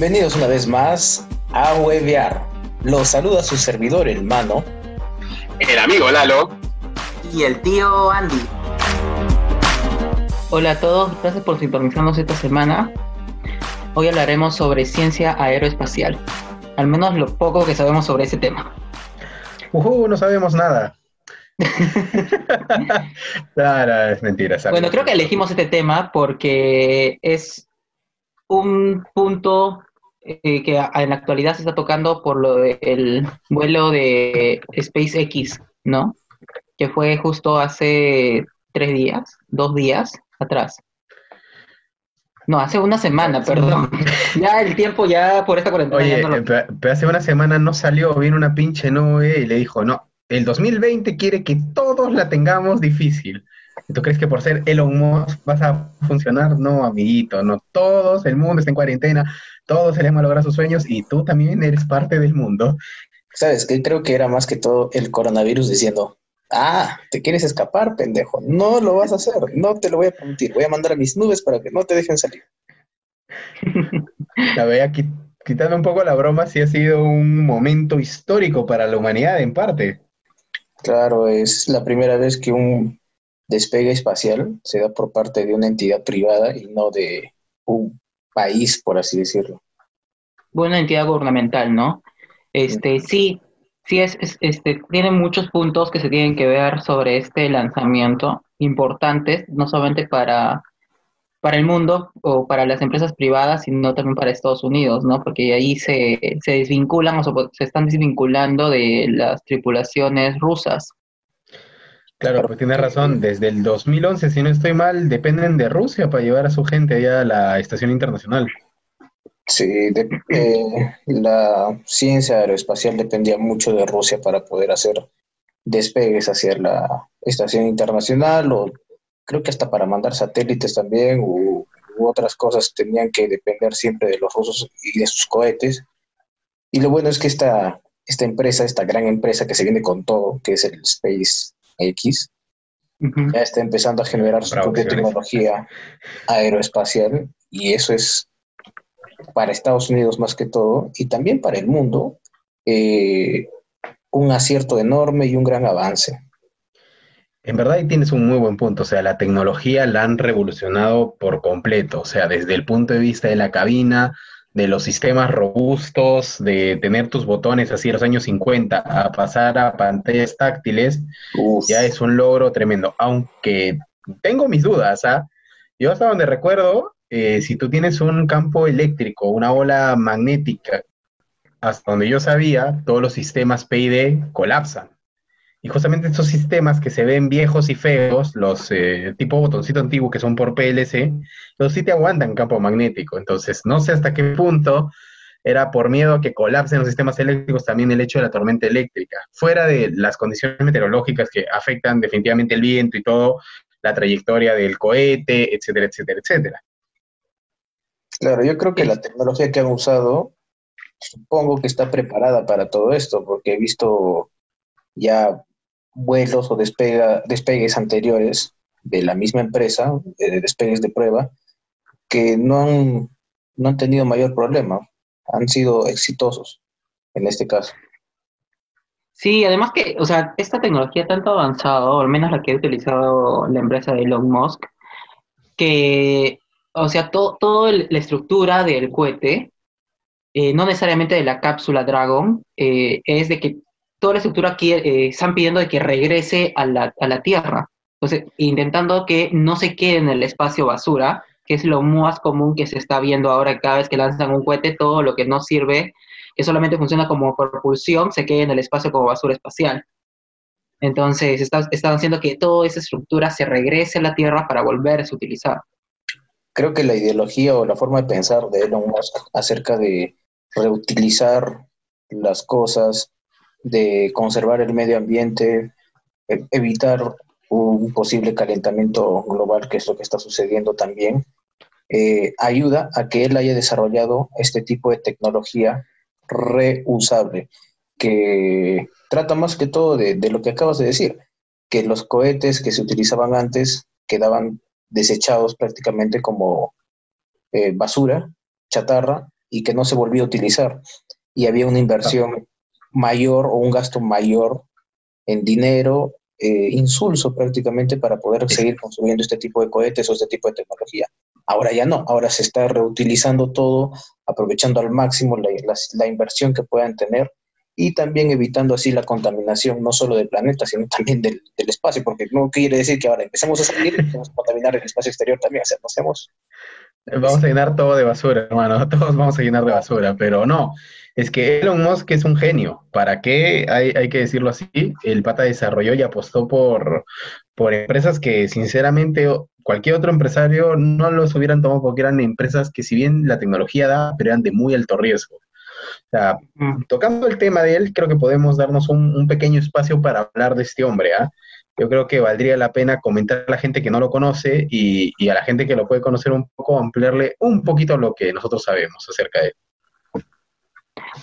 Bienvenidos una vez más a Webear. Los saluda su servidor, el mano. El amigo Lalo. Y el tío Andy. Hola a todos, gracias por sintonizarnos esta semana. Hoy hablaremos sobre ciencia aeroespacial, al menos lo poco que sabemos sobre ese tema. Uh, no sabemos nada. Claro, es mentira. Bueno, creo que elegimos este tema porque es un punto eh, que en la actualidad se está tocando por lo del vuelo de SpaceX, ¿no? Que fue justo hace tres días, dos días atrás. No, hace una semana, perdón. ya el tiempo ya por esta cuarentena. Oye, pero hace una semana no salió, vino una pinche nube y le dijo, no, el 2020 quiere que todos la tengamos difícil. ¿Tú crees que por ser Elon Musk vas a funcionar? No, amiguito, no. Todos, el mundo está en cuarentena, todos les lograr sus sueños y tú también eres parte del mundo. Sabes que creo que era más que todo el coronavirus diciendo, ah, te quieres escapar, pendejo, no lo vas a hacer, no te lo voy a permitir, voy a mandar a mis nubes para que no te dejen salir. La verdad, quitando un poco la broma, sí ha sido un momento histórico para la humanidad en parte. Claro, es la primera vez que un despegue espacial se da por parte de una entidad privada y no de un país, por así decirlo. Una entidad gubernamental, ¿no? Este, sí, sí es, este, tiene muchos puntos que se tienen que ver sobre este lanzamiento importantes, no solamente para, para el mundo o para las empresas privadas, sino también para Estados Unidos, ¿no? Porque ahí se, se desvinculan o se están desvinculando de las tripulaciones rusas. Claro, pues tiene razón. Desde el 2011, si no estoy mal, dependen de Rusia para llevar a su gente allá a la estación internacional. Sí, eh, la ciencia aeroespacial dependía mucho de Rusia para poder hacer despegues hacia la estación internacional o creo que hasta para mandar satélites también u, otras cosas tenían que depender siempre de los rusos y de sus cohetes. Y lo bueno es que esta, esta empresa, esta gran empresa que se viene con todo, que es el Space X, ya está empezando a generar su propia tecnología aeroespacial y eso es para Estados Unidos más que todo y también para el mundo eh, un acierto enorme y un gran avance. En verdad ahí tienes un muy buen punto, o sea, la tecnología la han revolucionado por completo, o sea, desde el punto de vista de la cabina, de los sistemas robustos, de tener tus botones así en los años 50 a pasar a pantallas táctiles, ya es un logro tremendo. Aunque tengo mis dudas, ¿ah? Yo hasta donde recuerdo, eh, si tú tienes un campo eléctrico, una ola magnética, hasta donde yo sabía, todos los sistemas PID colapsan. Y justamente estos sistemas que se ven viejos y feos, los eh, tipo botoncito antiguo que son por PLC, los sí te aguantan campo magnético. Entonces, no sé hasta qué punto era por miedo a que colapsen los sistemas eléctricos también el hecho de la tormenta eléctrica. Fuera de las condiciones meteorológicas que afectan definitivamente el viento y todo, la trayectoria del cohete, etcétera, etcétera, etcétera. Claro, yo creo que la tecnología que han usado, supongo que está preparada para todo esto, porque he visto ya vuelos o despega, despegues anteriores de la misma empresa, de despegues de prueba, que no han, no han tenido mayor problema, han sido exitosos en este caso. Sí, además que, o sea, esta tecnología tanto avanzado, al menos la que ha utilizado la empresa de Elon Musk, que, o sea, toda la estructura del cohete, eh, no necesariamente de la cápsula Dragon, eh, es de que toda la estructura aquí eh, están pidiendo de que regrese a la, a la Tierra. Entonces, intentando que no se quede en el espacio basura, que es lo más común que se está viendo ahora cada vez que lanzan un cohete, todo lo que no sirve, que solamente funciona como propulsión, se quede en el espacio como basura espacial. Entonces, están haciendo que toda esa estructura se regrese a la Tierra para volverse a utilizar. Creo que la ideología o la forma de pensar de Elon Musk acerca de reutilizar las cosas, de conservar el medio ambiente, e, evitar un posible calentamiento global, que es lo que está sucediendo también, eh, ayuda a que él haya desarrollado este tipo de tecnología reusable, que trata más que todo de, lo que acabas de decir, que los cohetes que se utilizaban antes quedaban desechados prácticamente como eh, basura, chatarra, y que no se volvió a utilizar. Y había una inversión mayor o un gasto mayor en dinero, eh, insulso prácticamente para poder seguir construyendo este tipo de cohetes o este tipo de tecnología. Ahora ya no, ahora se está reutilizando todo, aprovechando al máximo la, la inversión que puedan tener y también evitando así la contaminación no solo del planeta, sino también del, espacio, porque no quiere decir que ahora empecemos a salir y vamos a contaminar el espacio exterior también, o sea, no hacemos... Vamos a llenar todo de basura, hermano, todos vamos a llenar de basura, pero no, es que Elon Musk es un genio, ¿para qué? Hay, hay que decirlo así, el pata desarrolló y apostó por, por empresas que sinceramente cualquier otro empresario no los hubieran tomado porque eran empresas que si bien la tecnología da, pero eran de muy alto riesgo. O sea, mm. tocando el tema de él, creo que podemos darnos un, pequeño espacio para hablar de este hombre. ¿ah? Yo creo que valdría la pena comentar a la gente que no lo conoce y, a la gente que lo puede conocer un poco, ampliarle un poquito lo que nosotros sabemos acerca de él.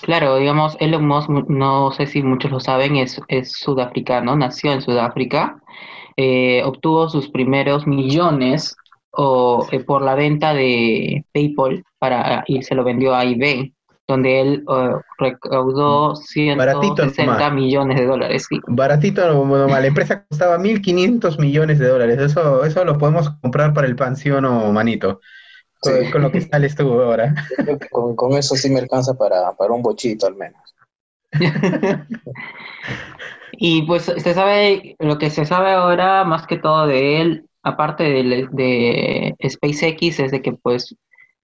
Claro, digamos, Elon Musk, no sé si muchos lo saben, es, es sudafricano, nació en Sudáfrica, eh, obtuvo sus primeros millones o, eh, por la venta de PayPal para, y se lo vendió a eBay donde él uh, recaudó 160 millones de dólares. Baratito, no, la empresa costaba 1.500 millones de dólares. Eso, eso lo podemos comprar para el pansión o manito. Con, lo que sale estuvo ahora. con, eso sí me alcanza para, un bochito al menos. y pues se sabe, lo que se sabe ahora más que todo de él, aparte de, de SpaceX, es de que pues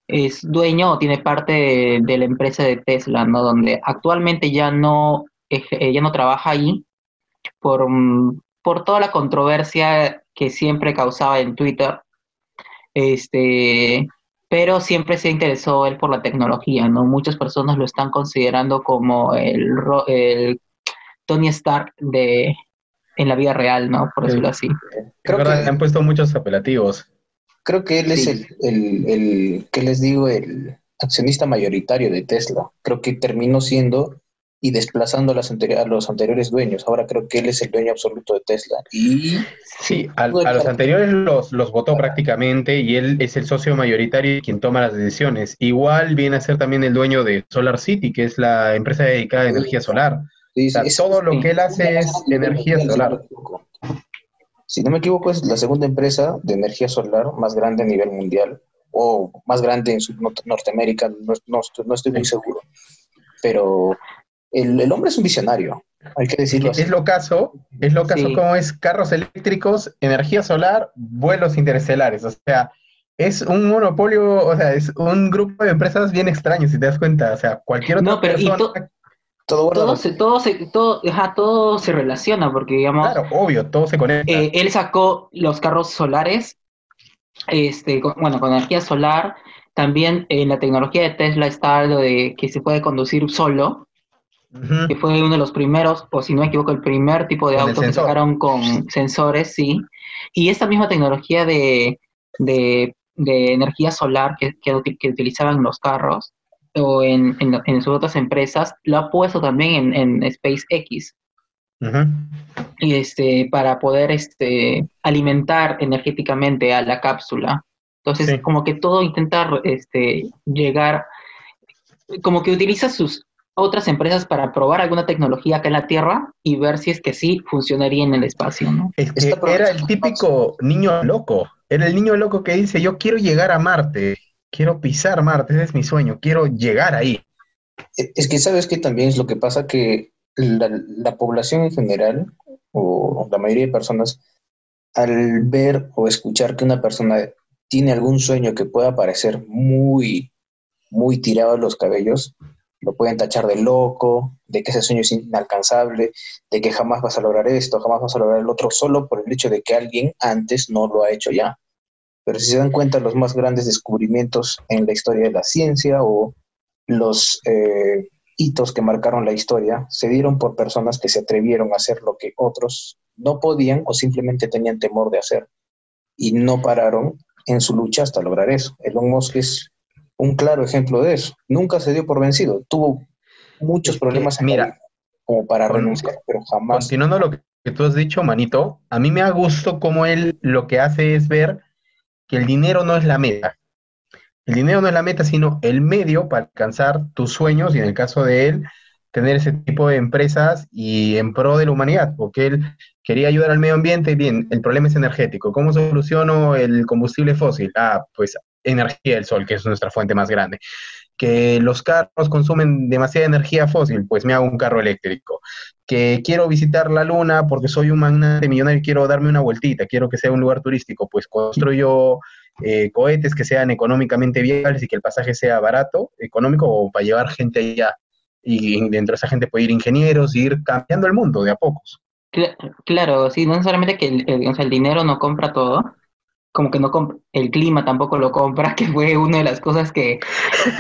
es dueño o tiene parte de, la empresa de Tesla, ¿no? Donde actualmente ya no, ya no trabaja ahí por, mm, por toda la controversia que siempre causaba en Twitter. Este, pero siempre se interesó él por la tecnología, ¿no? Muchas personas lo están considerando como el, el Tony Stark de en la vida real, ¿no? Por decirlo así. Creo que han puesto muchos apelativos. Creo que él es el, el, el, ¿qué les digo? El accionista mayoritario de Tesla. Creo que terminó siendo y desplazando a, los anteriores dueños. Ahora creo que él es el dueño absoluto de Tesla. Y sí, a, los anteriores los, los votó prácticamente y él es el socio mayoritario y quien toma las decisiones. Igual viene a ser también el dueño de Solar City, que es la empresa dedicada a energía solar. todo lo que él hace es energía solar si no me equivoco, es la segunda empresa de energía solar más grande a nivel mundial, o más grande en Norteamérica, no, estoy muy seguro. Pero el, hombre es un visionario, hay que decirlo Es lo caso, es lo caso como es carros eléctricos, energía solar, vuelos interestelares, o sea, es un monopolio, o sea, es un grupo de empresas bien extraño, si te das cuenta, o sea, cualquier otra no, pero persona todo, se, todo, se, todo, todo se relaciona porque, digamos... Claro, obvio, todo se conecta. Eh, él sacó los carros solares, este, bueno, con energía solar. También en la tecnología de Tesla está lo de que se puede conducir solo, que fue uno de los primeros, o si no me equivoco, el primer tipo de auto que sacaron con sensores, sí. Y esta misma tecnología de, de, energía solar que, que, que utilizaban los carros, o en, en, sus otras empresas, lo ha puesto también en, en SpaceX. y este, para poder este, alimentar energéticamente a la cápsula. Entonces, como que todo intenta este, llegar, como que utiliza sus otras empresas para probar alguna tecnología acá en la Tierra y ver si es que sí funcionaría en el espacio, ¿no? Es que era el típico niño loco, era el niño loco que dice, yo quiero llegar a Marte, quiero pisar Marte, ese es mi sueño, quiero llegar ahí. Es que sabes que también es lo que pasa que la, población en general, o la mayoría de personas, al ver o escuchar que una persona tiene algún sueño que pueda parecer muy, muy tirado a los cabellos, lo pueden tachar de loco, de que ese sueño es inalcanzable, de que jamás vas a lograr esto, jamás vas a lograr el otro, solo por el hecho de que alguien antes no lo ha hecho ya. Pero si se dan cuenta, los más grandes descubrimientos en la historia de la ciencia o los eh, hitos que marcaron la historia se dieron por personas que se atrevieron a hacer lo que otros no podían o simplemente tenían temor de hacer y no pararon en su lucha hasta lograr eso. Elon Musk es un claro ejemplo de eso. Nunca se dio por vencido. Tuvo muchos problemas en Mira, como para renunciar, pero jamás. Continuando lo que tú has dicho, Manito, a mí me ha gustado cómo él lo que hace es ver que el dinero no es la meta. El dinero no es la meta, sino el medio para alcanzar tus sueños y en el caso de él, tener ese tipo de empresas y en pro de la humanidad, porque él quería ayudar al medio ambiente. Bien, el problema es energético. ¿Cómo soluciono el combustible fósil? Ah, pues energía del sol, que es nuestra fuente más grande. Que los carros consumen demasiada energía fósil, pues me hago un carro eléctrico. Que quiero visitar la luna porque soy un magnate millonario y quiero darme una vueltita, quiero que sea un lugar turístico, pues construyo eh, cohetes que sean económicamente viables y que el pasaje sea barato, económico, o para llevar gente allá. Y dentro de esa gente puede ir ingenieros y ir cambiando el mundo de a pocos. Claro, sí, no necesariamente que el, el dinero no compra todo, como que no el clima tampoco lo compra, que fue una de las cosas que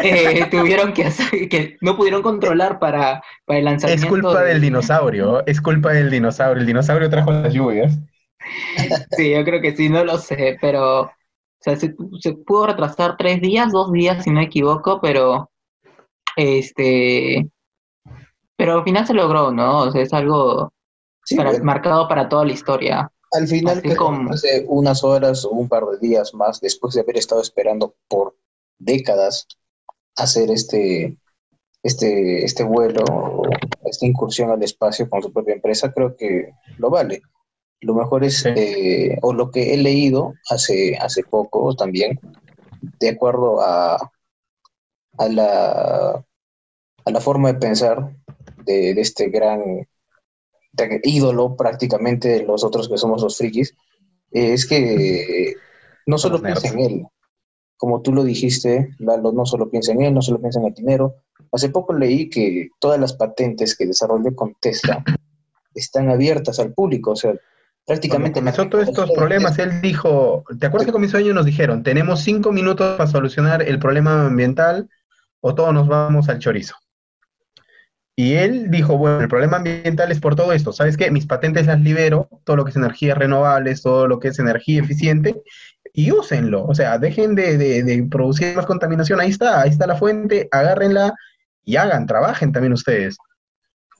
eh, tuvieron que hacer, que no pudieron controlar para, para el lanzamiento. Es culpa del dinosaurio, es culpa del dinosaurio, el dinosaurio trajo las lluvias. Sí, yo creo que sí, no lo sé, pero se, se, pudo retrasar tres días, dos días si no me equivoco, pero este pero al final se logró, ¿no? O sea, es algo marcado para toda la historia. Al final, hace unas horas o un par de días más, después de haber estado esperando por décadas hacer este, este, este vuelo, esta incursión al espacio con su propia empresa, creo que lo vale. Lo mejor es, eh, o lo que he leído hace, hace poco también, de acuerdo a, a, la, a la forma de pensar de, de este gran ídolo prácticamente de los otros que somos los frikis, es que no solo piensa en él, como tú lo dijiste, Lalo, no solo piensa en él, no solo piensa en el dinero. Hace poco leí que todas las patentes que desarrolló con Tesla están abiertas al público, o sea, prácticamente... Cuando comenzó todos estos problemas, él dijo, ¿te acuerdas que con mis sueños nos dijeron, tenemos cinco minutos para solucionar el problema ambiental o todos nos vamos al chorizo? Y él dijo, bueno, el problema ambiental es por todo esto. ¿Sabes qué? Mis patentes las libero, todo lo que es energías renovables, todo lo que es energía eficiente, y úsenlo. O sea, dejen de, producir más contaminación. Ahí está, ahí está la fuente, agárrenla y hagan, trabajen también ustedes.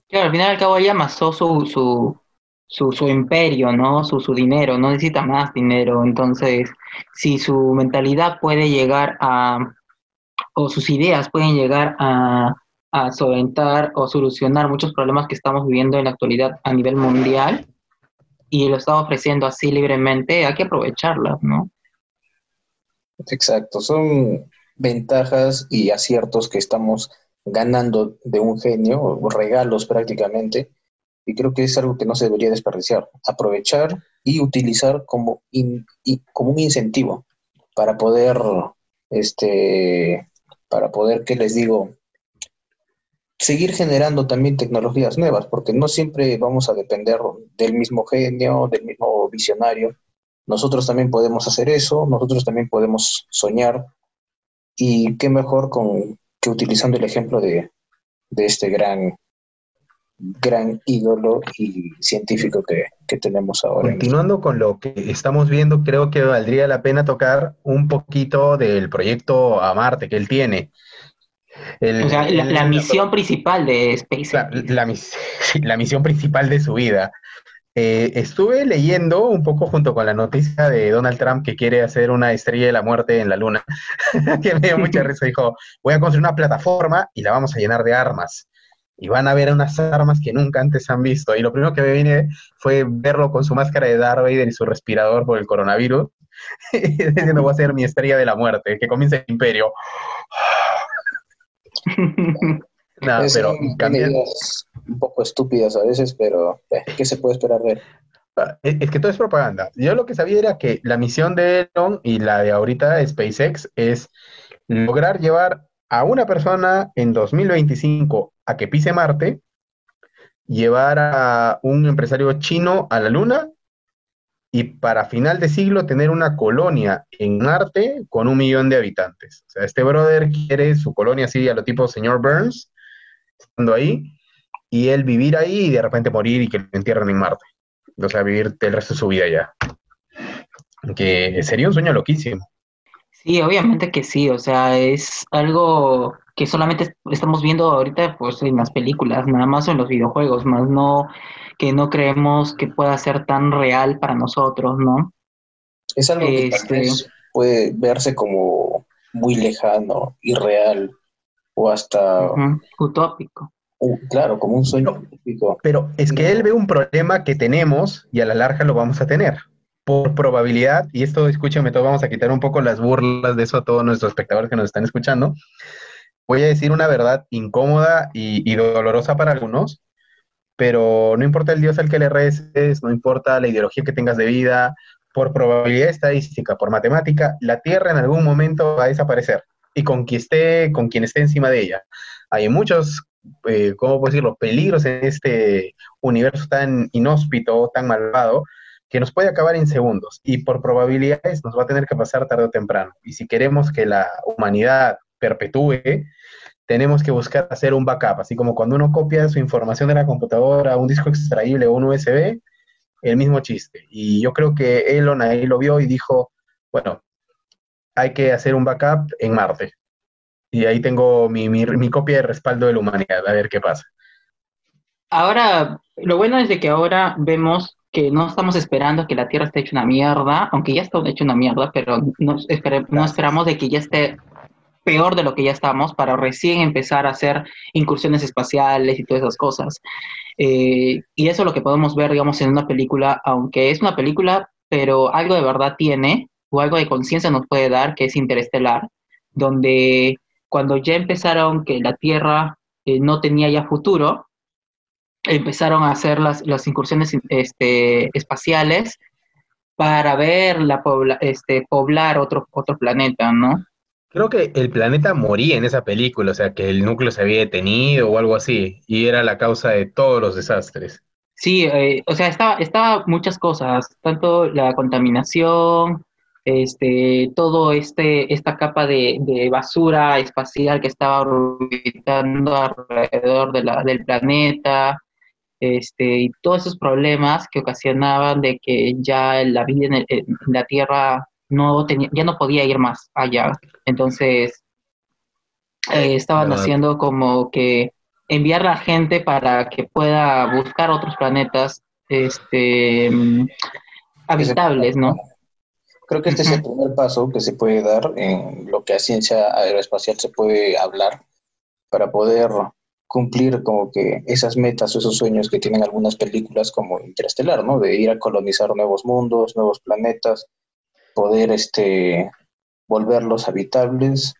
Claro, al final y al cabo ella amasó su, su, su, su imperio, ¿no? Su, su dinero, no necesita más dinero. Entonces, si su mentalidad puede llegar a, o sus ideas pueden llegar a a solventar o solucionar muchos problemas que estamos viviendo en la actualidad a nivel mundial y lo está ofreciendo así libremente, hay que aprovecharlas, ¿no? Exacto, son ventajas y aciertos que estamos ganando de un genio, regalos prácticamente, y creo que es algo que no se debería desperdiciar, aprovechar y utilizar como, como un incentivo para poder, este, para poder, ¿qué les digo? Seguir generando también tecnologías nuevas, porque no siempre vamos a depender del mismo genio, del mismo visionario. Nosotros también podemos hacer eso, nosotros también podemos soñar, y qué mejor que utilizando el ejemplo de, de este gran, gran ídolo y científico que, que tenemos ahora. Continuando con lo que estamos viendo, creo que valdría la pena tocar un poquito del proyecto a Marte que él tiene o sea, la, misión principal de SpaceX. La, misión principal de su vida. Eh, estuve leyendo un poco junto con la noticia de Donald Trump que quiere hacer una estrella de la muerte en la luna, que me dio mucha risa. Dijo, voy a construir una plataforma y la vamos a llenar de armas. Y van a ver unas armas que nunca antes han visto. Y lo primero que me vine fue verlo con su máscara de Darth Vader y su respirador por el coronavirus. diciendo, voy a ser mi estrella de la muerte, que comience el imperio. no, pero un poco estúpidas a veces, pero eh, ¿qué se puede esperar de él? Ah, es que todo es propaganda. Yo lo que sabía era que la misión de Elon y la de ahorita SpaceX es lograr llevar a una persona en 2025 a que pise Marte, llevar a un empresario chino a la Luna y para final de siglo tener una colonia en Marte con un millón de habitantes. O sea, este brother quiere su colonia así a lo tipo señor Burns, estando ahí, y él vivir ahí y de repente morir y que lo entierren en Marte. O sea, vivir el resto de su vida allá. Que sería un sueño loquísimo. Sí, obviamente que sí, o sea, es algo que solamente estamos viendo ahorita pues en las películas, nada más en los videojuegos, más no que no creemos que pueda ser tan real para nosotros, ¿no? Es algo que este... puede verse como muy lejano, irreal o hasta, Utópico. uh, claro, como un sueño utópico. Pero es que él ve un problema que tenemos y a la larga lo vamos a tener. Por probabilidad, y esto escúchame, todos vamos a quitar un poco las burlas de eso a todos nuestros espectadores que nos están escuchando. Voy a decir una verdad incómoda y, y dolorosa para algunos, pero no importa el Dios al que le reces, no importa la ideología que tengas de vida, por probabilidad estadística, por matemática, la Tierra en algún momento va a desaparecer y con quien esté, con quien esté encima de ella. Hay muchos, eh, ¿cómo puedo decirlo?, peligros en este universo tan inhóspito, tan malvado, que nos puede acabar en segundos y por probabilidades nos va a tener que pasar tarde o temprano. Y si queremos que la humanidad perpetúe, tenemos que buscar hacer un backup, así como cuando uno copia su información de la computadora a un disco extraíble o un USB, el mismo chiste. Y yo creo que Elon ahí lo vio y dijo, bueno, hay que hacer un backup en Marte. Y ahí tengo mi, mi, mi copia de respaldo de la humanidad, a ver qué pasa. Ahora, lo bueno es de que ahora vemos que no estamos esperando que la Tierra esté hecha una mierda, aunque ya está hecha una mierda, pero no, no esperamos de que ya esté peor de lo que ya estamos para recién empezar a hacer incursiones espaciales y todas esas cosas. Eh, y eso es lo que podemos ver, digamos, en una película, aunque es una película, pero algo de verdad tiene, o algo de conciencia nos puede dar, que es Interestelar, donde cuando ya empezaron que la Tierra eh, no tenía ya futuro, empezaron a hacer las, las incursiones este, espaciales para ver la pobla- este, poblar otro, otro planeta, ¿no? Creo que el planeta moría en esa película, o sea, que el núcleo se había detenido o algo así, y era la causa de todos los desastres. Sí, eh, o sea, estaba, estaba muchas cosas, tanto la contaminación, este, todo este, esta capa de, de basura espacial que estaba orbitando alrededor del planeta, este, y todos esos problemas que ocasionaban de que ya la vida en, el- en la Tierra no tenía, ya no podía ir más allá. Entonces, eh, estaban haciendo como que enviar a la gente para que pueda buscar otros planetas este, mm, habitables, ¿no? Creo que este es el primer paso que se puede dar en lo que a ciencia aeroespacial se puede hablar para poder cumplir como que esas metas o esos sueños que tienen algunas películas como Interestelar, ¿no? De ir a colonizar nuevos mundos, nuevos planetas, poder este, volverlos habitables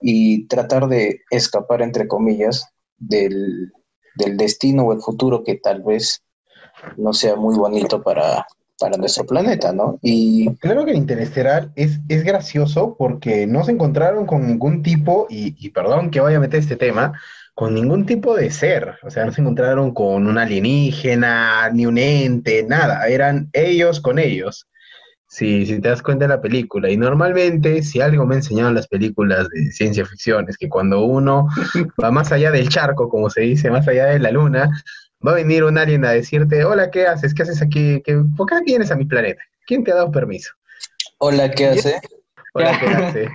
y tratar de escapar, entre comillas, del, del destino o el futuro que tal vez no sea muy bonito para, para nuestro planeta, ¿no? Y Claro que Interestelar es, es gracioso porque no se encontraron con ningún tipo, y, y perdón que vaya a meter este tema, con ningún tipo de ser. O sea, no se encontraron con un alienígena, ni un ente, nada. Eran ellos con ellos. Si, si te das cuenta de la película. Y normalmente, si algo me han enseñado las películas de ciencia ficción, es que cuando uno va más allá del charco, como se dice, más allá de la luna, va a venir un alien a decirte, hola, ¿qué haces? ¿Qué haces aquí? ¿Qué, ¿Por qué vienes a mi planeta? ¿Quién te ha dado permiso? hola, ¿qué hace? Hola, ¿qué hace?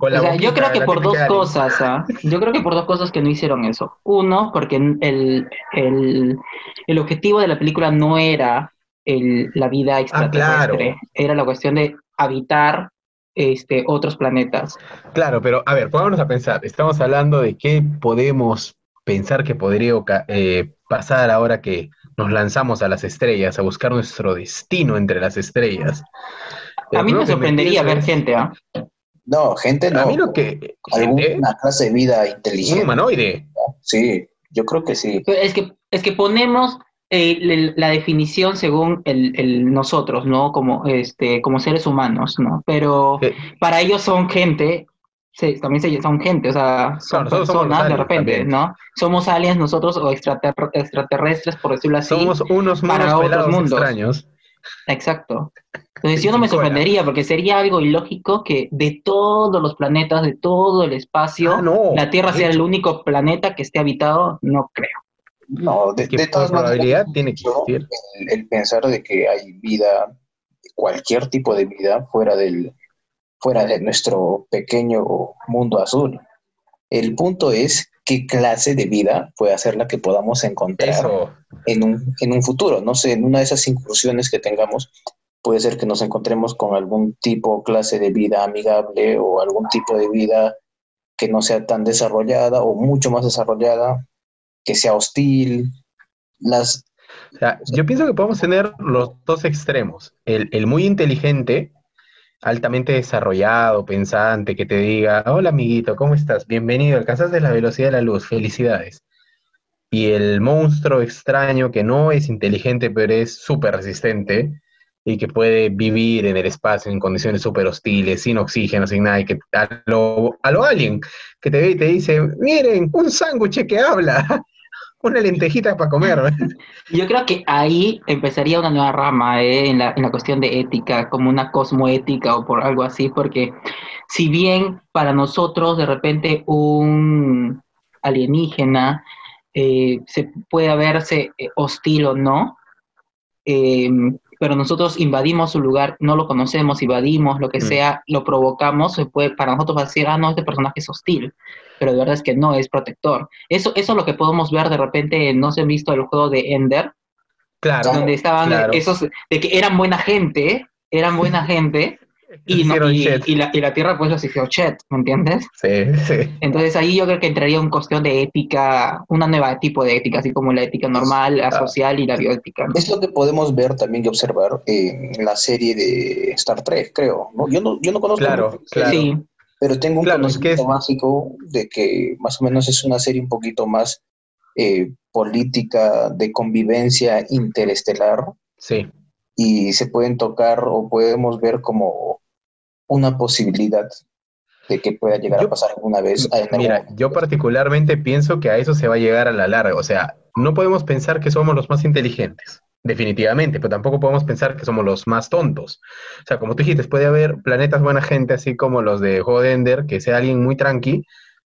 Con la O sea, yo creo que por dos cosas, ¿ah? Yo creo que por dos cosas que no hicieron eso. Uno, porque el, el, el objetivo de la película no era el, la vida extraterrestre, claro. era la cuestión de habitar este, otros planetas. Claro, pero a ver, pongámonos a pensar. Estamos hablando de qué podemos pensar que podría eh, pasar ahora que nos lanzamos a las estrellas, a buscar nuestro destino entre las estrellas. A mí me sorprendería ver gente, ¿ah? No, gente no. A mí lo que... Gente, Alguna clase de vida un inteligente. humanoide. Sí, yo creo que sí. Es que, es que ponemos eh, la definición según el, el nosotros, ¿no? Como, este, como seres humanos, ¿no? Pero para ellos son gente, se- también se- son gente, o sea, son Claro, personas de repente, también. ¿no? Somos aliens nosotros o extrater- extraterrestres, por decirlo así. Somos unos para otros mundos. extraños. Exacto. Entonces yo no me sorprendería porque sería algo ilógico que de todos los planetas, de todo el espacio, Ah, no, la Tierra sea el único planeta que esté habitado, no creo. No, de, todas maneras, tiene que existir. El, el pensar de que hay vida, cualquier tipo de vida fuera del, fuera de nuestro pequeño mundo azul. El punto es qué clase de vida puede ser la que podamos encontrar Eso. en un, en un futuro. No sé, en una de esas incursiones que tengamos, puede ser que nos encontremos con algún tipo o clase de vida amigable o algún tipo de vida que no sea tan desarrollada o mucho más desarrollada, que sea hostil. Las... O sea, yo pienso que podemos tener los dos extremos. El, el muy inteligente, altamente desarrollado, pensante, que te diga, hola amiguito, ¿cómo estás? Bienvenido, alcanzaste la velocidad de la luz, felicidades. Y el monstruo extraño que no es inteligente, pero es súper resistente, y que puede vivir en el espacio en condiciones súper hostiles, sin oxígeno, sin nada, y que a lo, a lo alien que te ve y te dice, miren, un sándwich que habla, una lentejita para comer. Yo creo que ahí empezaría una nueva rama ¿eh? en, la, en la cuestión de ética, como una cosmoética o por algo así, porque si bien para nosotros de repente un alienígena eh, se puede verse eh, hostil o no, eh, pero nosotros invadimos su lugar, no lo conocemos, invadimos, lo que Mm. sea, lo provocamos, se puede, para nosotros va a decir, ah, no, este personaje es hostil, pero de verdad es que no, es protector. Eso, eso es lo que podemos ver de repente, no se han visto el juego de Ender, Claro, donde estaban claro. esos, de que eran buena gente, eran buena gente, y, no, Hicieron y, shit. y la, y la Tierra pues los hizo chat, ¿me entiendes? Sí, sí. Entonces ahí yo creo que entraría en cuestión de ética, una nueva tipo de ética, así como la ética normal, la Ah. social y la bioética. ¿no? Es lo que podemos ver también y observar en la serie de Star Trek, creo. ¿no? Yo, no, yo no conozco Claro, mucho, claro. Sí, pero tengo un Claro, es que conocimiento es- básico de que más o menos es una serie un poquito más eh, política de convivencia interestelar Sí. Y se pueden tocar o podemos ver como una posibilidad de que pueda llegar Yo- a pasar alguna vez. en Mira, yo particularmente pienso que a eso se va a llegar a la larga. O sea, no podemos pensar que somos los más inteligentes, definitivamente, pero tampoco podemos pensar que somos los más tontos. O sea, como tú dijiste, puede haber planetas buena gente, así como los de Hodender, que sea alguien muy tranqui,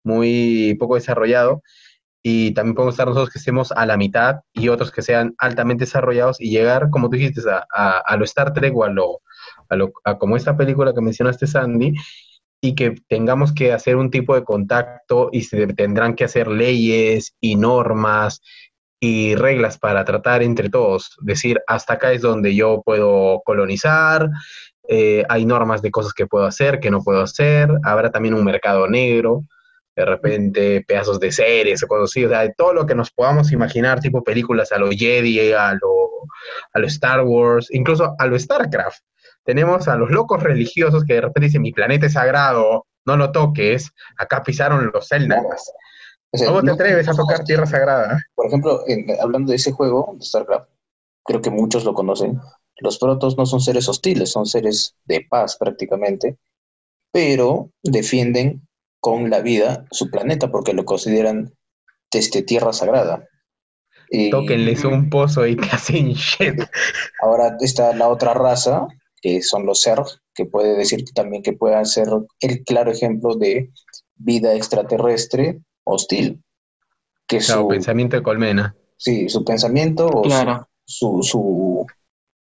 muy poco desarrollado, y también podemos estar nosotros que estemos a la mitad y otros que sean altamente desarrollados y llegar, como tú dijiste, a, a- a lo Star Trek o a lo, a lo como esta película que mencionaste, Sandy, y que tengamos que hacer un tipo de contacto y se tendrán que hacer leyes y normas y reglas para tratar entre todos. Decir, hasta acá es donde yo puedo colonizar, eh, hay normas de cosas que puedo hacer, que no puedo hacer, habrá también un mercado negro, de repente pedazos de series o cosas así, o sea, de todo lo que nos podamos imaginar, tipo películas a lo Jedi, a lo, a lo Star Wars, incluso a lo StarCraft. Tenemos a los locos religiosos que de repente dicen, mi planeta es sagrado, no lo toques, acá pisaron los. O sea, ¿Cómo te no- atreves a tocar tierra sagrada? Por ejemplo, en- hablando de ese juego, de StarCraft, creo que muchos lo conocen. Los protos no son seres hostiles, son seres de paz prácticamente, pero defienden con la vida su planeta porque lo consideran este, tierra sagrada. Y Tóquenles un pozo y te hacen shit. ahora está la otra raza, que son los Zerg, que puede decir también que puedan ser el claro ejemplo de vida extraterrestre hostil. Que Claro, su, pensamiento de colmena. sí, su pensamiento o su- claro. su, su,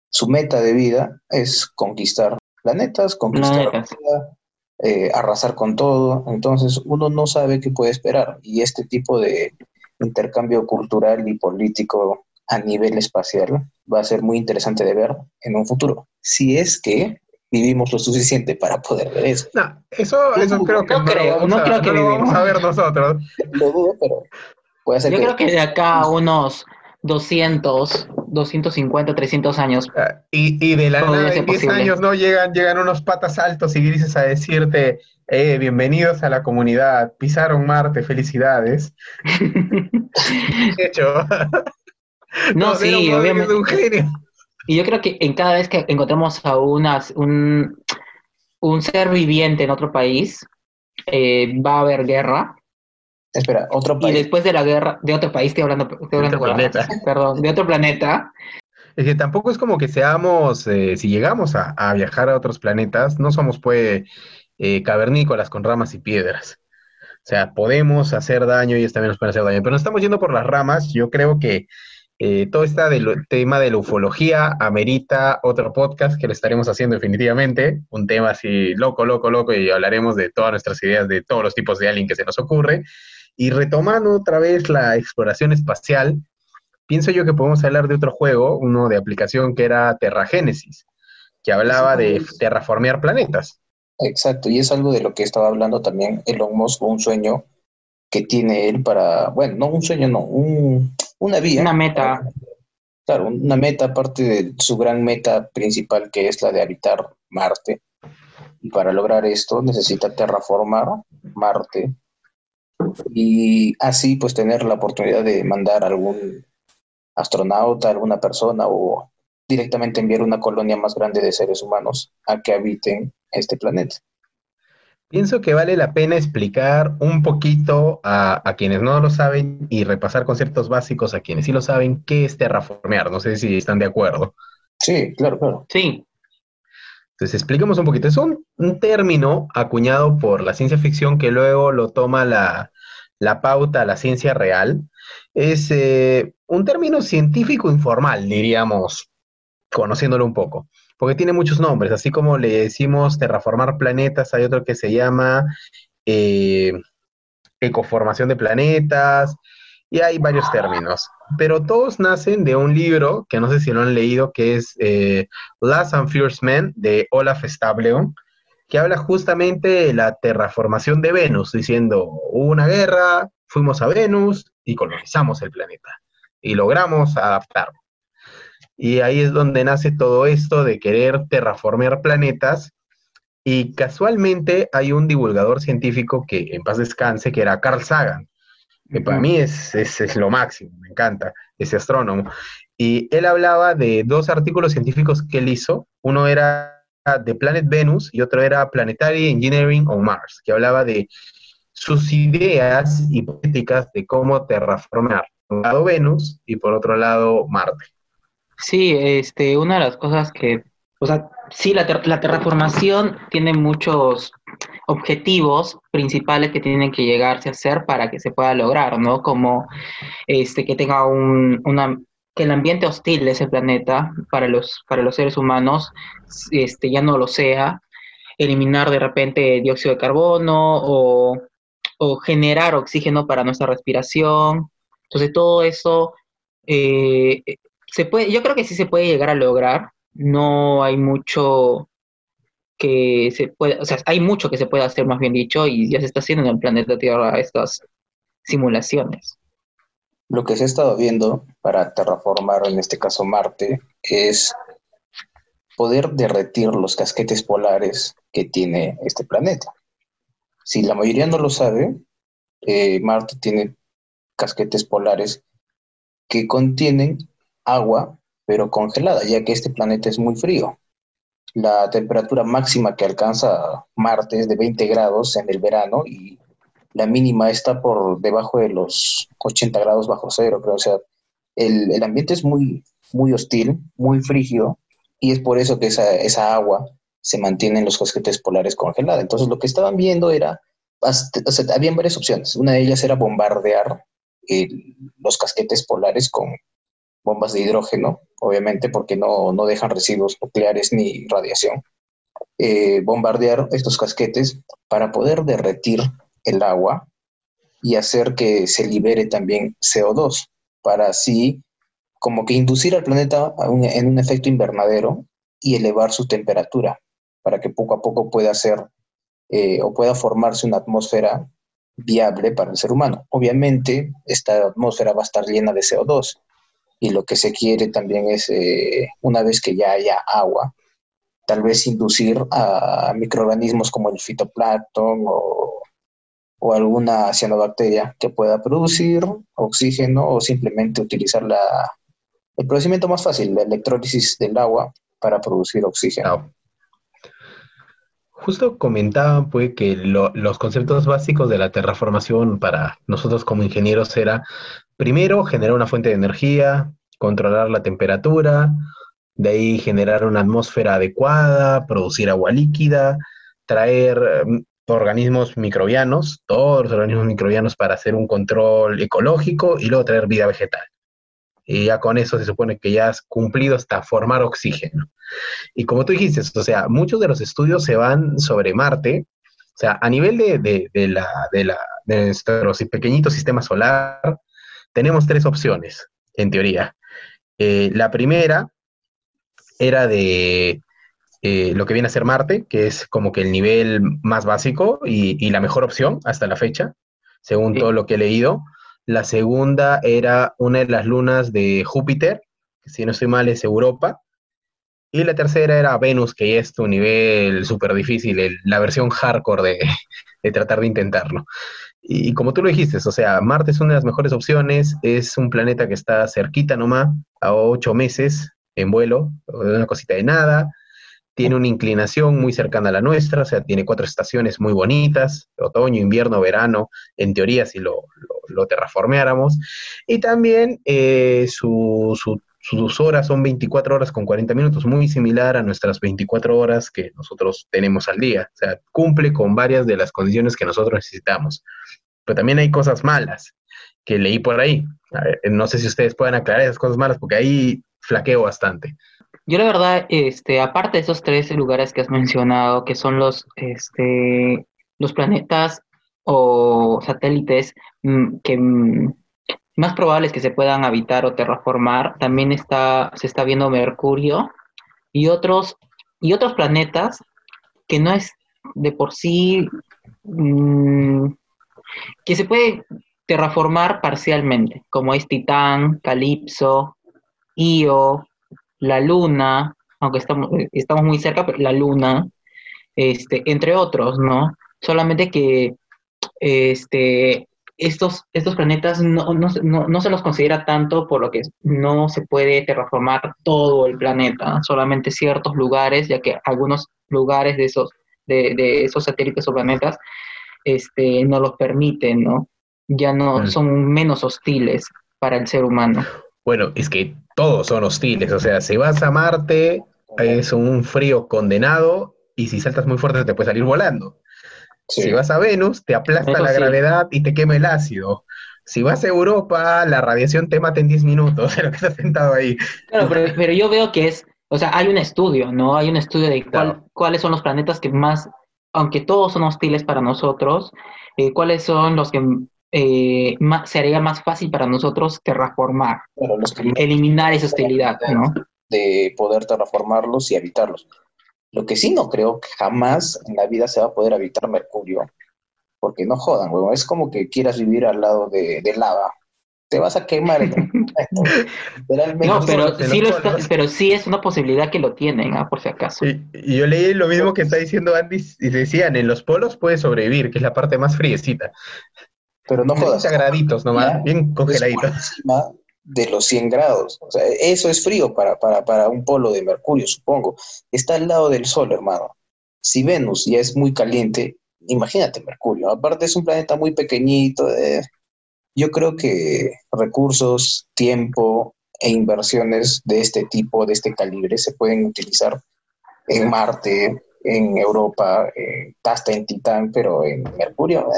su meta de vida es conquistar planetas, conquistar Planetas. vida, eh, arrasar con todo. Entonces uno no sabe qué puede esperar. Y este tipo de intercambio cultural y político a nivel espacial va a ser muy interesante de ver en un futuro. Si es que vivimos lo suficiente para poder ver eso. No, eso, creo que no lo creo, vamos no a- creo que no lo vamos a ver nosotros. Lo dudo, pero puede ser Yo que... creo que de acá a unos 200, 250, 300 años. Ah, Y, y de la nada en 10 posible. años no llegan, llegan unos patas altos y grises a decirte, eh, bienvenidos a la comunidad, pisaron Marte, felicidades. Hecho. No, sí, obviamente. es un genio. Y yo creo que en cada vez que encontramos a unas, un, un ser viviente en otro país, eh, va a haber guerra. Espera, otro Y país. después de la guerra, de otro país, estoy hablando, estoy hablando otro planeta. perdón, de otro planeta, Es que tampoco es como que seamos, eh, si llegamos a, a viajar a otros planetas, no somos pues eh, cavernícolas con ramas y piedras. O sea, podemos hacer daño y ellos también nos pueden hacer daño. Pero nos estamos yendo por las ramas. Yo creo que eh, todo este del tema de la ufología amerita otro podcast que lo estaremos haciendo definitivamente. Un tema así loco, loco, loco, y hablaremos de todas nuestras ideas, de todos los tipos de alien que se nos ocurre. Y retomando otra vez la exploración espacial, pienso yo que podemos hablar de otro juego, uno de aplicación que era Terra Genesis, que hablaba de terraformear planetas. Exacto, y es algo de lo que estaba hablando también Elon Musk, un sueño que tiene él para, bueno, no un sueño, no, un, una vía. Una meta. Claro, una meta aparte de su gran meta principal que es la de habitar Marte. Y para lograr esto necesita terraformar Marte y así pues tener la oportunidad de mandar algún astronauta, alguna persona o directamente enviar una colonia más grande de seres humanos a que habiten este planeta. Pienso que vale la pena explicar un poquito a, quienes no lo saben y repasar conceptos básicos a quienes sí lo saben qué es terraformear. No sé si están de acuerdo. Sí, claro, claro. Sí. Entonces, expliquemos un poquito. Es un, término acuñado por la ciencia ficción que luego lo toma la, la pauta, la ciencia real. Es eh, un término científico informal, diríamos, conociéndolo un poco, porque tiene muchos nombres, así como le decimos terraformar planetas, hay otro que se llama eh, ecoformación de planetas, y hay varios términos, pero todos nacen de un libro que no sé si lo han leído, que es eh, Last and Fierce Men de Olaf Stableon, que habla justamente de la terraformación de Venus, diciendo, hubo una guerra, fuimos a Venus y colonizamos el planeta y logramos adaptarlo. Y ahí es donde nace todo esto de querer terraformar planetas. Y casualmente hay un divulgador científico que en paz descanse, que era Carl Sagan, que para mí es, es, lo máximo, me encanta, ese astrónomo. Y él hablaba de dos artículos científicos que él hizo. Uno era de Planet Venus y otro era Planetary Engineering on Mars, que hablaba de sus ideas hipotéticas de cómo terraformar, por un lado Venus y por otro lado Marte. Sí, este, una de las cosas que, o sea, sí, la, la terraformación tiene muchos objetivos principales que tienen que llegarse a hacer para que se pueda lograr, ¿no? Como este, que tenga un, una, que el ambiente hostil de ese planeta para los, para los seres humanos este, ya no lo sea, eliminar de repente dióxido de carbono o, o generar oxígeno para nuestra respiración. Entonces todo eso eh, se puede, yo creo que sí se puede llegar a lograr. No hay mucho que se puede, o sea, hay mucho que se puede hacer, más bien dicho, y ya se está haciendo en el planeta Tierra estas simulaciones. Lo que se ha estado viendo para terraformar, en este caso Marte, es poder derretir los casquetes polares que tiene este planeta. Si la mayoría no lo sabe, eh, Marte tiene casquetes polares que contienen agua, pero congelada, ya que este planeta es muy frío. La temperatura máxima que alcanza Marte es de 20 grados en el verano y la mínima está por debajo de los 80 grados bajo cero, creo. O sea, el, ambiente es muy, muy hostil, muy frígido, y es por eso que esa, esa agua se mantiene en los casquetes polares congelada. Entonces, lo que estaban viendo era, habían varias opciones. Una de ellas era bombardear los casquetes polares con bombas de hidrógeno, obviamente porque no, no dejan residuos nucleares ni radiación. Eh, bombardear estos casquetes para poder derretir el agua y hacer que se libere también CO2 para así como que inducir al planeta en un efecto invernadero y elevar su temperatura para que poco a poco pueda ser eh, o pueda formarse una atmósfera viable para el ser humano. Obviamente, esta atmósfera va a estar llena de CO2 y lo que se quiere también es, eh, una vez que ya haya agua, tal vez inducir a microorganismos como el fitoplancton o, o alguna cianobacteria que pueda producir oxígeno o simplemente utilizar la, el procedimiento más fácil, la electrólisis del agua para producir oxígeno. Justo comentaban pues que los conceptos básicos de la terraformación para nosotros como ingenieros era primero generar una fuente de energía, controlar la temperatura, de ahí generar una atmósfera adecuada, producir agua líquida, traer organismos microbianos, todos los organismos microbianos para hacer un control ecológico y luego traer vida vegetal. Y ya con eso se supone que ya has cumplido hasta formar oxígeno. Y como tú dijiste, o sea, muchos de los estudios se van sobre Marte, o sea, a nivel de, de, la, de, la, de nuestro pequeñito sistema solar, tenemos tres opciones, en teoría. Eh, la primera era de eh, lo que viene a ser Marte, que es como que el nivel más básico y, y la mejor opción hasta la fecha, según Sí. todo lo que he leído. La segunda era una de las lunas de Júpiter, que si no estoy mal es Europa. Y la tercera era Venus, que ya es tu nivel súper difícil, el- la versión hardcore de, de tratar de intentarlo. Y, como tú lo dijiste, o sea, Marte es una de las mejores opciones, es un planeta que está cerquita nomás, a ocho meses en vuelo, una cosita de nada, tiene una inclinación muy cercana a la nuestra, o sea, tiene cuatro estaciones muy bonitas, otoño, invierno, verano, en teoría si lo, lo- terraformeáramos, y también eh, su- su- sus horas son 24 horas con 40 minutos, muy similar a nuestras 24 horas que nosotros tenemos al día, o sea, cumple con varias de las condiciones que nosotros necesitamos. Pero también hay cosas malas que leí por ahí. No sé si ustedes pueden aclarar esas cosas malas, porque ahí flaqueo bastante. Yo la verdad, este, aparte de esos tres lugares que has mencionado, que son los, este, los planetas o satélites mm, que mm, más probables que se puedan habitar o terraformar, también está, se está viendo Mercurio y otros, y otros planetas que no es de por sí mm, que se puede terraformar parcialmente, como es Titán, Calipso, Io, la Luna, aunque estamos, eh, estamos muy cerca, pero la Luna, este, entre otros, ¿no? Solamente que este, estos, estos planetas no, no, se- no- no se los considera tanto por lo que no se puede terraformar todo el planeta, solamente ciertos lugares, ya que algunos lugares de esos, de, de esos satélites o planetas este, no los permiten, ¿no? Ya no son menos hostiles para el ser humano. Bueno, es que todos son hostiles, o sea, si vas a Marte es un frío condenado y si saltas muy fuerte te puede salir volando. Sí. Si vas a Venus te aplasta Eso la sí. gravedad y te quema el ácido. Si vas a Europa, la radiación te mata en 10 minutos, de lo que estás sentado ahí. Claro, pero, pero yo veo que es, o sea, hay un estudio, ¿no? Hay un estudio de cuál- Claro. cuáles son los planetas que más, aunque todos son hostiles para nosotros, eh, cuáles son los que eh, más, sería más fácil para nosotros terraformar, Claro, los que eliminar esa hostilidad, ¿no? de poder terraformarlos y habitarlos. Lo que sí no creo que jamás en la vida se va a poder habitar Mercurio, porque no jodan, huevón. Es como que quieras vivir al lado de, de lava. Te vas a quemar. Literalmente. No, pero sí, lo está- pero sí es una posibilidad que lo tienen, ¿ah? por si acaso. Y, y yo leí lo mismo que está diciendo Andy y decían, en los polos puedes sobrevivir, que es la parte más friecita. Pero no jodas. 30 graditos nomás, Ya. bien congeladitos. encima de los 100 grados. O sea, eso es frío para, para, para un polo de Mercurio, supongo. Está al lado del Sol, hermano. Si Venus ya es muy caliente, imagínate Mercurio. Aparte es un planeta muy pequeñito. eh, yo creo que recursos, tiempo e inversiones de este tipo, de este calibre, se pueden utilizar en Marte, en Europa, eh, hasta en Titán, pero en Mercurio, eh,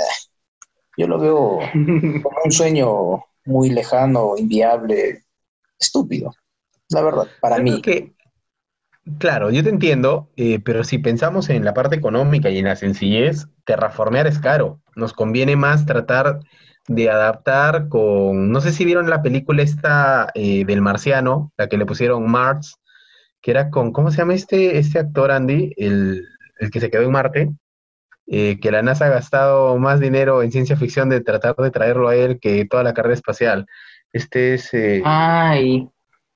yo lo veo como un sueño muy lejano, inviable, estúpido. La verdad, para mí. que, claro, yo te entiendo, eh, pero si pensamos en la parte económica y en la sencillez, terraformear es caro. Nos conviene más tratar de adaptar con, no sé si vieron la película esta eh, del marciano, la que le pusieron Mars, que era con, ¿cómo se llama este, este actor, Andy? El, el que se quedó en Marte, eh, que la NASA ha gastado más dinero en ciencia ficción de tratar de traerlo a él que toda la carrera espacial. Este es... eh, Ay,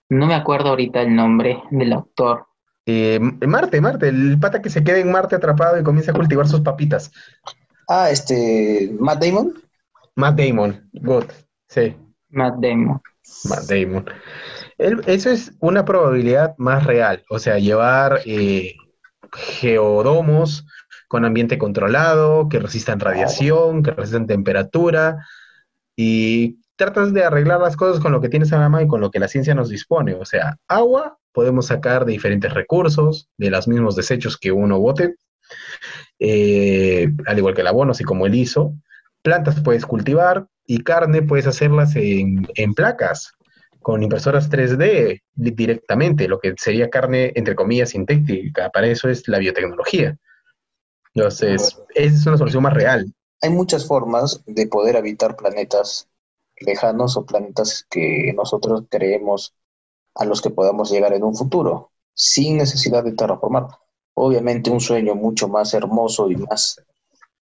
no me acuerdo ahorita el nombre del autor. Eh, Marte, Marte, el pata que se queda en Marte atrapado y comienza a cultivar sus papitas. Ah, este, Matt Damon. Matt Damon, good, sí, Matt Damon. Matt Damon. Eso es una probabilidad más real, o sea, llevar eh, geodomos con ambiente controlado, que resistan radiación, que resistan temperatura, y tratas de arreglar las cosas con lo que tienes a la mano y con lo que la ciencia nos dispone. O sea, agua podemos sacar de diferentes recursos, de los mismos desechos que uno bote, eh, al igual que el abono, así como el hizo. Plantas puedes cultivar y carne puedes hacerlas en, en placas con impresoras 3D di- directamente, lo que sería carne, entre comillas, sintética. Para eso es la biotecnología. Entonces, esa es una solución más real. Hay muchas formas de poder habitar planetas lejanos o planetas que nosotros creemos a los que podamos llegar en un futuro, sin necesidad de terraformar. obviamente un sueño mucho más hermoso y más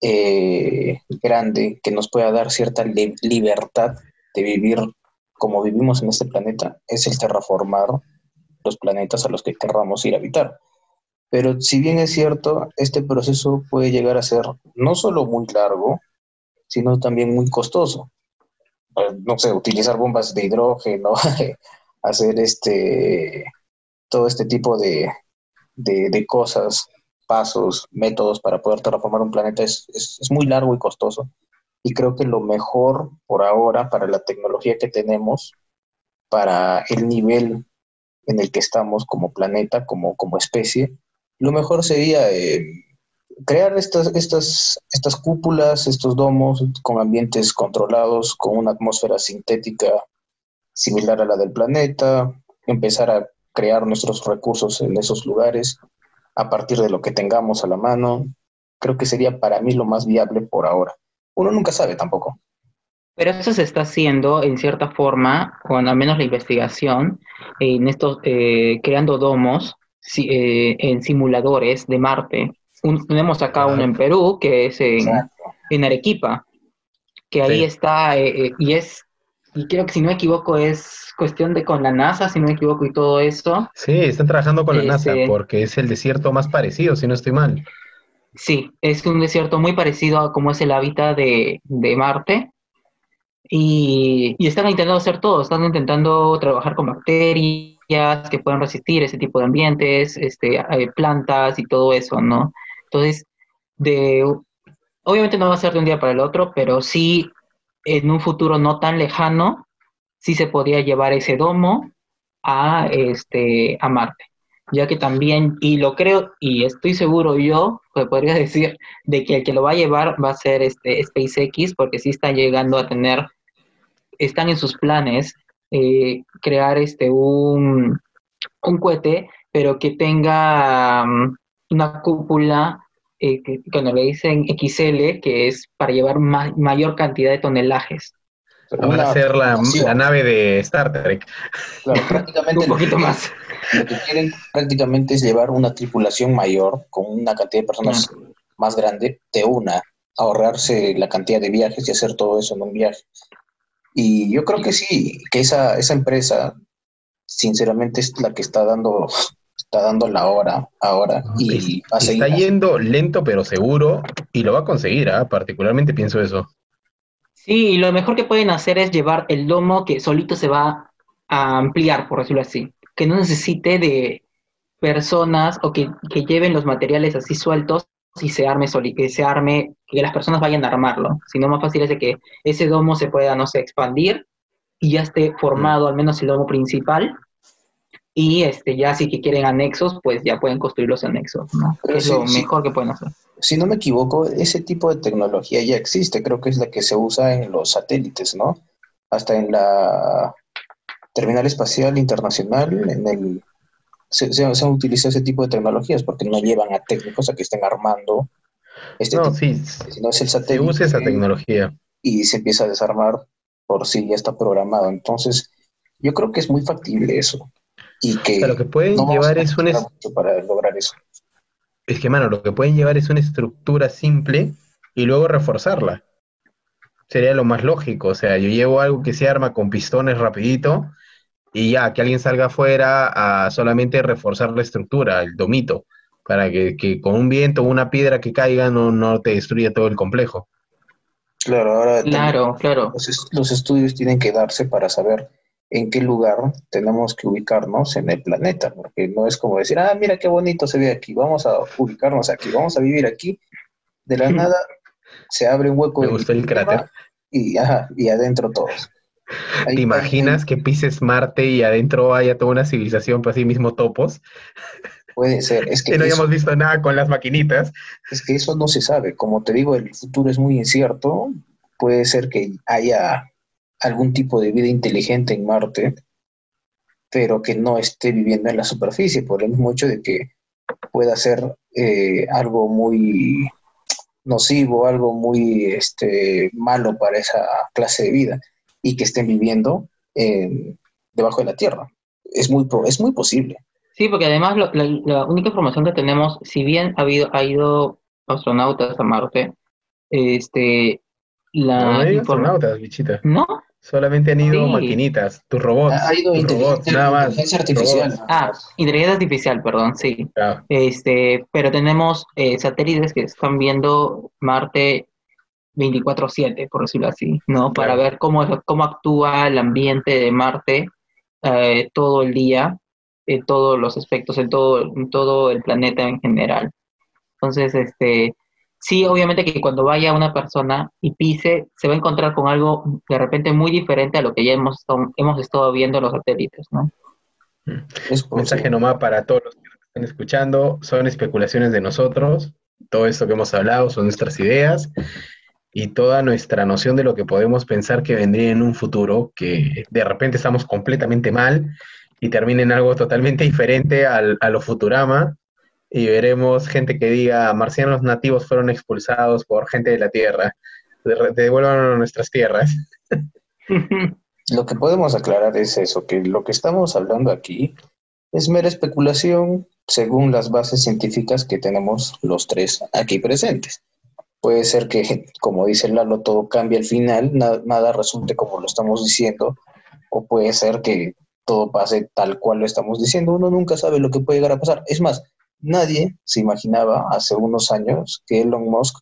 eh, grande que nos pueda dar cierta libertad de vivir como vivimos en este planeta es el terraformar los planetas a los que querramos ir a habitar. Pero si bien es cierto, este proceso puede llegar a ser no solo muy largo, sino también muy costoso. Eh, no sé, utilizar bombas de hidrógeno, hacer este todo este tipo de, de, cosas, pasos, métodos para poder terraformar un planeta es, es, muy largo y costoso. Y creo que lo mejor por ahora para la tecnología que tenemos, para el nivel en el que estamos como planeta, como, como especie, lo mejor sería eh, crear estas, estas, estas cúpulas, estos domos con ambientes controlados, con una atmósfera sintética similar a la del planeta, empezar a crear nuestros recursos en esos lugares a partir de lo que tengamos a la mano. Creo que sería para mí lo más viable por ahora. Uno nunca sabe tampoco. Pero eso se está haciendo en cierta forma, con al menos la investigación, en estos, eh, creando domos eh, en simuladores de Marte. tenemos acá uno en Perú, que es en, Arequipa, que ahí está, eh, y es, y creo que si no me equivoco es cuestión de con la NASA, si no me equivoco, y todo eso. Sí, están trabajando con la NASA, este porque es el desierto más parecido, si no estoy mal. Sí, es un desierto muy parecido a como es el hábitat de, Marte. Y, y, están intentando hacer todo, están intentando trabajar con bacterias que puedan resistir ese tipo de ambientes, este, plantas y todo eso, ¿no? Entonces, de, obviamente no va a ser de un día para el otro, pero sí en un futuro no tan lejano, sí se podría llevar ese domo a, este, a Marte. Ya que también, y lo creo, y estoy seguro yo, que podría decir, de que el que lo va a llevar va a ser este SpaceX, porque sí están llegando a tener, están en sus planes eh, crear este un, un, cohete, pero que tenga um, una cúpula, eh, que, cuando le dicen XL, que es para llevar mayor cantidad de tonelajes. Van a ser la, la, nave de Star Trek. Claro, prácticamente. un poquito más. Lo que quieren prácticamente es llevar una tripulación mayor, con una cantidad de personas más grande, de una, ahorrarse la cantidad de viajes y hacer todo eso en un viaje. Y yo creo que sí, que esa, esa empresa, sinceramente, es la que está dando, está dando la hora ahora. Y está yendo lento pero seguro y lo va a conseguir, ¿ah? particularmente pienso eso. Sí, y lo mejor que pueden hacer es llevar el domo que solito se va a ampliar, por decirlo así. Que no necesite de personas o que, que lleven los materiales así sueltos y se arme, que se arme, que las personas vayan a armarlo, sino más fácil es de que ese domo se pueda, no sé, expandir y ya esté formado al menos el domo principal y este ya si que quieren anexos, pues ya pueden construir los anexos, ¿no? es lo mejor que pueden hacer. Si no me equivoco, ese tipo de tecnología ya existe, creo que es la que se usa en los satélites, ¿no? Hasta en la Terminal Espacial Internacional, en el se, se, han utilizado ese tipo de tecnologías porque no llevan a técnicos a que estén armando este no, sí, no es el satélite. Se usa esa tecnología. Y se empieza a desarmar por si ya está programado. Entonces, yo creo que es muy factible eso. Y que lo que pueden llevar es un para lograr eso. Es que, mano, lo que pueden llevar es una estructura simple y luego reforzarla. Sería lo más lógico. O sea, yo llevo algo que se arma con pistones rapidito y ya, que alguien salga afuera a solamente reforzar la estructura, el domito, para que, con un viento o una piedra que caiga no, no te destruya todo el complejo. Claro, ahora claro, claro. Los, estudios tienen que darse para saber en qué lugar tenemos que ubicarnos en el planeta, porque no es como decir, ah, mira qué bonito se ve aquí, vamos a ubicarnos aquí, vamos a vivir aquí. De la nada se abre un hueco. Me gustó el cráter. Y, ajá, y adentro todos. ¿Te imaginas que pises Marte y adentro haya toda una civilización, pues así mismo topos? Puede ser. Es que, no hayamos visto nada con las maquinitas. Es que eso no se sabe. Como te digo, el futuro es muy incierto. Puede ser que haya algún tipo de vida inteligente en Marte, pero que no esté viviendo en la superficie, por el mismo hecho de que pueda ser eh, algo muy nocivo, algo muy este, malo para esa clase de vida y que estén viviendo debajo de la tierra. Es muy, es muy posible. Sí, porque además lo- la, la única información que tenemos, si bien ha habido, ha ido astronautas a Marte, este, No, la no hay astronautas, bichita. ¿No? Solamente han ido Sí. maquinitas, tus robots, Ha ido tus robots, inteligencia, nada más. inteligencia artificial. robots. Ah, inteligencia artificial, perdón, sí. Ah, Este, pero tenemos eh, satélites que están viendo Marte 24/7, por decirlo así, ¿no? Para ver cómo, es- cómo actúa el ambiente de Marte eh, todo el día, en todos los aspectos, en todo, en todo el planeta en general. Entonces, este, sí, obviamente que cuando vaya una persona y pise, se va a encontrar con algo de repente muy diferente a lo que ya hemos, estado- hemos estado viendo en los satélites, ¿no? Es mensaje posible. nomás para todos los que nos están escuchando, son especulaciones de nosotros, todo esto que hemos hablado son nuestras ideas y toda nuestra noción de lo que podemos pensar que vendría en un futuro, que de repente estamos completamente mal y termine en algo totalmente diferente al, a lo Futurama y veremos gente que diga marcianos nativos fueron expulsados por gente de la Tierra, de- devuelvan a nuestras tierras. Lo que podemos aclarar es eso, que lo que estamos hablando aquí es mera especulación según las bases científicas que tenemos los tres aquí presentes. Puede ser que, como dice Lalo, todo cambie al final, na- nada resulte como lo estamos diciendo, o puede ser que todo pase tal cual lo estamos diciendo. Uno nunca sabe lo que puede llegar a pasar. Es más, nadie se imaginaba hace unos años que Elon Musk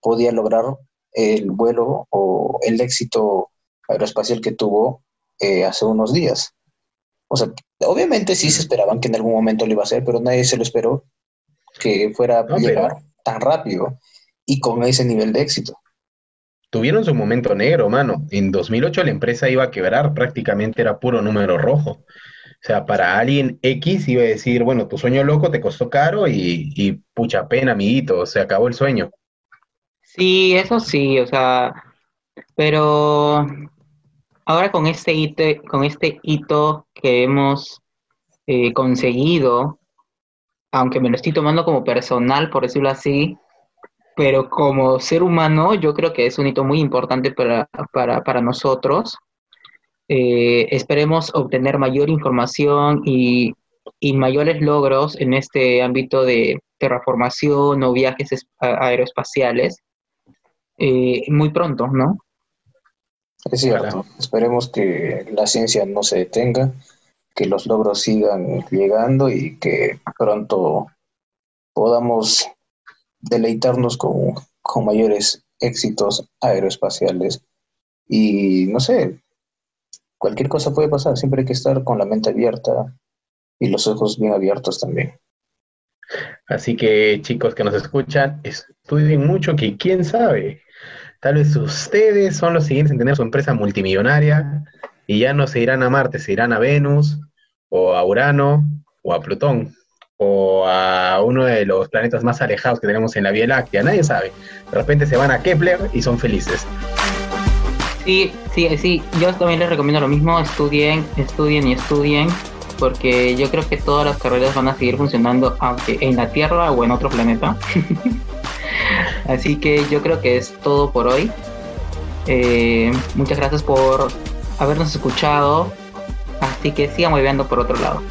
podía lograr el vuelo o el éxito aeroespacial que tuvo eh, hace unos días. O sea, obviamente sí se esperaban que en algún momento lo iba a hacer, pero nadie se lo esperó que fuera a No, llegar tan rápido y con ese nivel de éxito. Tuvieron su momento negro, mano. En 2008 la empresa iba a quebrar, prácticamente era puro número rojo. O sea, para alguien X iba a decir, bueno, tu sueño loco te costó caro y, y pucha pena, amiguito, se acabó el sueño. Sí, eso sí, o sea, pero ahora con este hito, con este hito que hemos eh, conseguido, aunque me lo estoy tomando como personal, por decirlo así, pero como ser humano, yo creo que es un hito muy importante para, para, para nosotros. Eh, esperemos obtener mayor información y, y mayores logros en este ámbito de terraformación o viajes aeroespaciales eh, muy pronto, ¿no? Es cierto. Esperemos que la ciencia no se detenga, que los logros sigan llegando y que pronto podamos deleitarnos con, con mayores éxitos aeroespaciales. Y no sé, cualquier cosa puede pasar, siempre hay que estar con la mente abierta y los ojos bien abiertos también. Así que chicos que nos escuchan, estudien mucho que quién sabe, tal vez ustedes son los siguientes en tener su empresa multimillonaria y ya no se irán a Marte, se irán a Venus o a Urano o a Plutón o a uno de los planetas más alejados que tenemos en la Vía Láctea, nadie sabe. De repente se van a Kepler y son felices. Sí, sí, sí, yo también les recomiendo lo mismo, estudien, estudien y estudien, porque yo creo que todas las carreras van a seguir funcionando, aunque en la Tierra o en otro planeta. Así que yo creo que es todo por hoy. Eh, muchas gracias por habernos escuchado, así que sigan moviendo por otro lado.